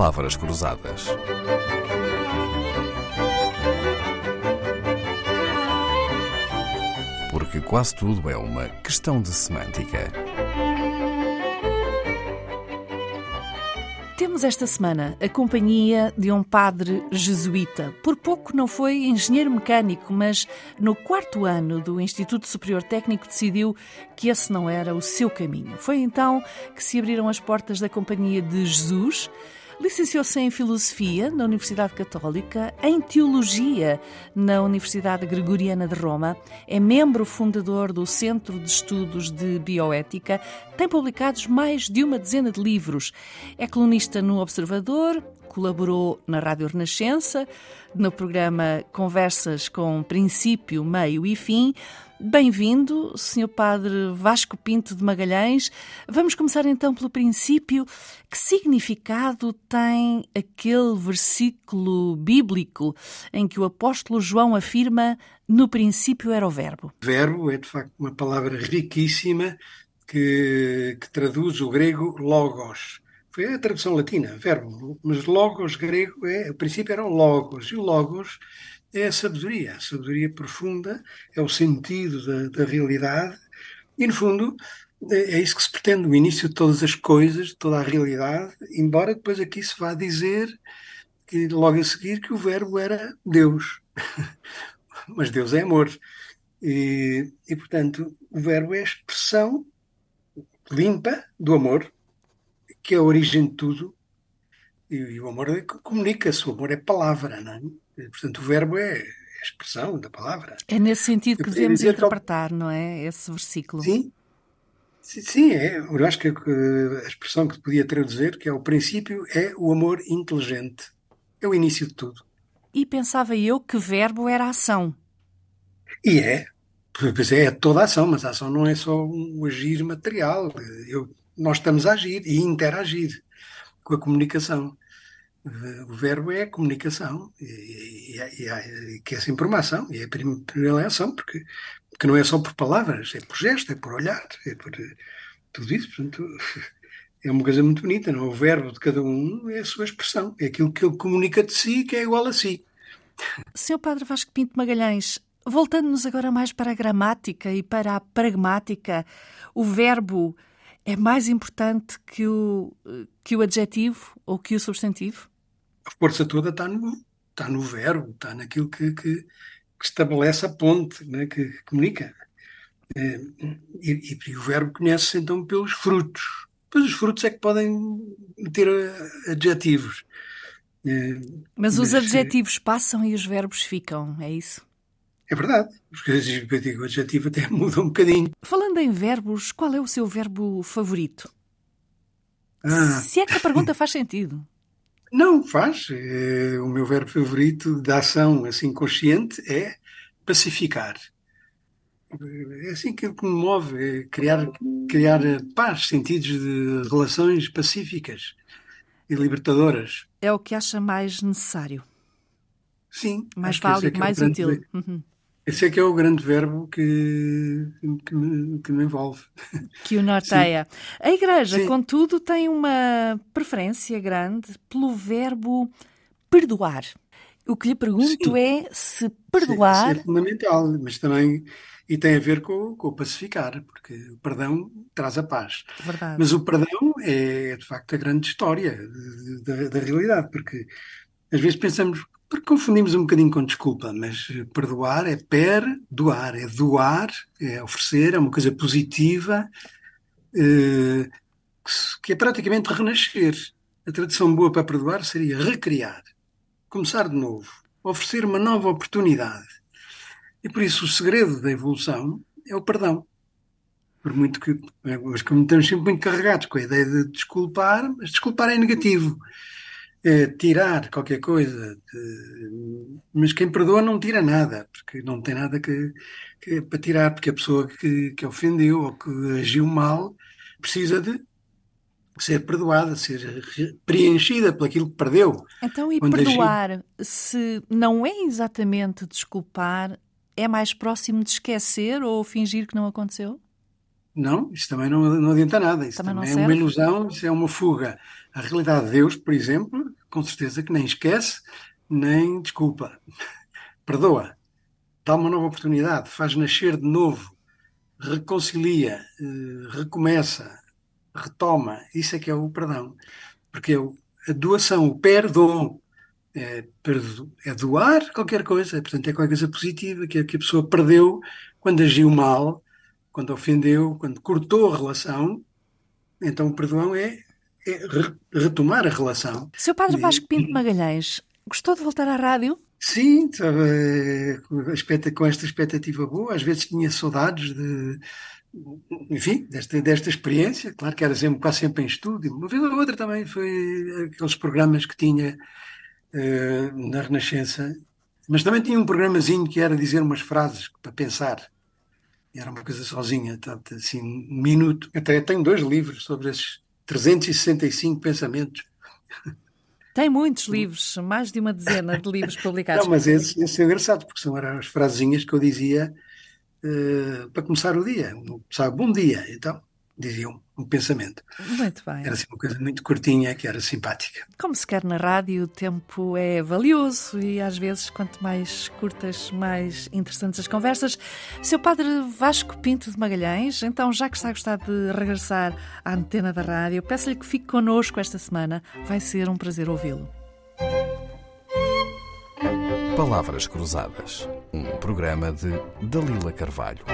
palavras cruzadas. Porque quase tudo é uma questão de semântica. Temos esta semana a companhia de um padre jesuíta. Por pouco não foi engenheiro mecânico, mas no quarto ano do Instituto Superior Técnico decidiu que esse não era o seu caminho. Foi então que se abriram as portas da Companhia de Jesus Licenciou-se em Filosofia na Universidade Católica, em Teologia na Universidade Gregoriana de Roma, é membro fundador do Centro de Estudos de Bioética, tem publicados mais de uma dezena de livros, é colunista no Observador, colaborou na Rádio Renascença, no programa Conversas com Princípio, Meio e Fim. Bem-vindo, Sr. Padre Vasco Pinto de Magalhães. Vamos começar então pelo princípio. Que significado tem aquele versículo bíblico em que o apóstolo João afirma: No princípio era o Verbo? Verbo é de facto uma palavra riquíssima que, que traduz o grego logos foi a tradução latina, verbo, mas logos grego é, o princípio eram logos, e o logos é a sabedoria, a sabedoria profunda, é o sentido da, da realidade, e no fundo é, é isso que se pretende, o início de todas as coisas, de toda a realidade, embora depois aqui se vá dizer que logo a seguir que o verbo era Deus, mas Deus é amor. E, e portanto, o verbo é a expressão limpa do amor, que é a origem de tudo, e, e o amor é comunica-se, o amor é palavra, não é? E, portanto, o verbo é a expressão da palavra. É nesse sentido que devemos interpretar, não é? Esse versículo. Sim, Sim, é. Eu acho que a expressão que podia traduzir, que é o princípio, é o amor inteligente. É o início de tudo. E pensava eu que verbo era ação. E é. Pois é, é toda a ação, mas a ação não é só um agir material. Eu nós estamos a agir e interagir com a comunicação. O verbo é comunicação, e, e, e, que é sempre uma ação, e é a primeira ação, porque, porque não é só por palavras, é por gesto, é por olhar, é por tudo isso. Portanto, é uma coisa muito bonita, não? É? O verbo de cada um é a sua expressão, é aquilo que ele comunica de si que é igual a si. Seu Padre Vasco Pinto Magalhães, voltando-nos agora mais para a gramática e para a pragmática, o verbo é mais importante que o, que o adjetivo ou que o substantivo? A força toda está no, está no verbo, está naquilo que, que, que estabelece a ponte, né, que, que comunica. É, e, e, o verbo conhece-se então pelos frutos. Pois os frutos é que podem ter adjetivos. É, mas, mas os adjetivos passam e os verbos ficam, é isso? É verdade. Porque o adjetivo até muda um bocadinho. Falando em verbos, qual é o seu verbo favorito? Ah. Se é que a pergunta faz sentido. Não, faz. É, o meu verbo favorito da ação assim consciente é pacificar. É assim que me move, é criar, criar paz, sentidos de relações pacíficas e libertadoras. É o que acha mais necessário. Sim. Mais válido, é mais útil. Uhum. Esse é que é o grande verbo que, que, me, que me envolve. Que o norteia. Sim. A Igreja, Sim. contudo, tem uma preferência grande pelo verbo perdoar. O que lhe pergunto Sim. é se perdoar. Sim, é fundamental, mas também. E tem a ver com, com o pacificar, porque o perdão traz a paz. Verdade. Mas o perdão é, de facto, a grande história da, da realidade, porque às vezes pensamos porque confundimos um bocadinho com desculpa, mas perdoar é perdoar, é doar, é oferecer, é uma coisa positiva, eh, que é praticamente renascer. A tradução boa para perdoar seria recriar, começar de novo, oferecer uma nova oportunidade. E por isso o segredo da evolução é o perdão. Por muito que, mas como estamos sempre muito carregados com a ideia de desculpar, mas desculpar é negativo é, tirar qualquer coisa, de, mas quem perdoa não tira nada, porque não tem nada que, que para tirar, porque a pessoa que, que ofendeu ou que agiu mal precisa de ser perdoada, ser preenchida por aquilo que perdeu. Então, e perdoar, agiu... se não é exatamente desculpar, é mais próximo de esquecer ou fingir que não aconteceu? Não, isso também não, não adianta nada. Isso também, também é serve? uma ilusão, isso é uma fuga. A realidade de Deus, por exemplo, com certeza que nem esquece, nem desculpa. Perdoa, dá uma nova oportunidade, faz nascer de novo, reconcilia, eh, recomeça, retoma. Isso é que é o perdão. Porque a doação, o perdão, é, é doar qualquer coisa, portanto é qualquer coisa positiva que a, pessoa perdeu quando agiu mal, quando ofendeu, quando cortou a relação. Então o perdão é retomar a relação. Seu Padre Vasco Pinto Magalhães, gostou de voltar à rádio? Sim, estava com esta expectativa boa. Às vezes tinha saudades de, enfim, desta, desta experiência. Claro que era sempre, quase sempre em estúdio. Uma vez ou outra também foi aqueles programas que tinha uh, na Renascença. Mas também tinha um programazinho que era dizer umas frases para pensar. Era uma coisa sozinha, tanto, assim, um minuto. Até tenho dois livros sobre esses 365 pensamentos. Tem muitos livros, mais de uma dezena de livros publicados. Não, mas esse, esse é engraçado, porque são as frasezinhas que eu dizia uh, para começar o dia. Sabe, bom dia. Então, diziam um pensamento. Muito bem. Era assim uma coisa muito curtinha, que era simpática. Como se quer na rádio, o tempo é valioso e às vezes, quanto mais curtas, mais interessantes as conversas. Seu padre Vasco Pinto de Magalhães, então, já que está a gostar de regressar à antena da rádio, peço-lhe que fique connosco esta semana. Vai ser um prazer ouvi-lo. Palavras Cruzadas, um programa de Dalila Carvalho.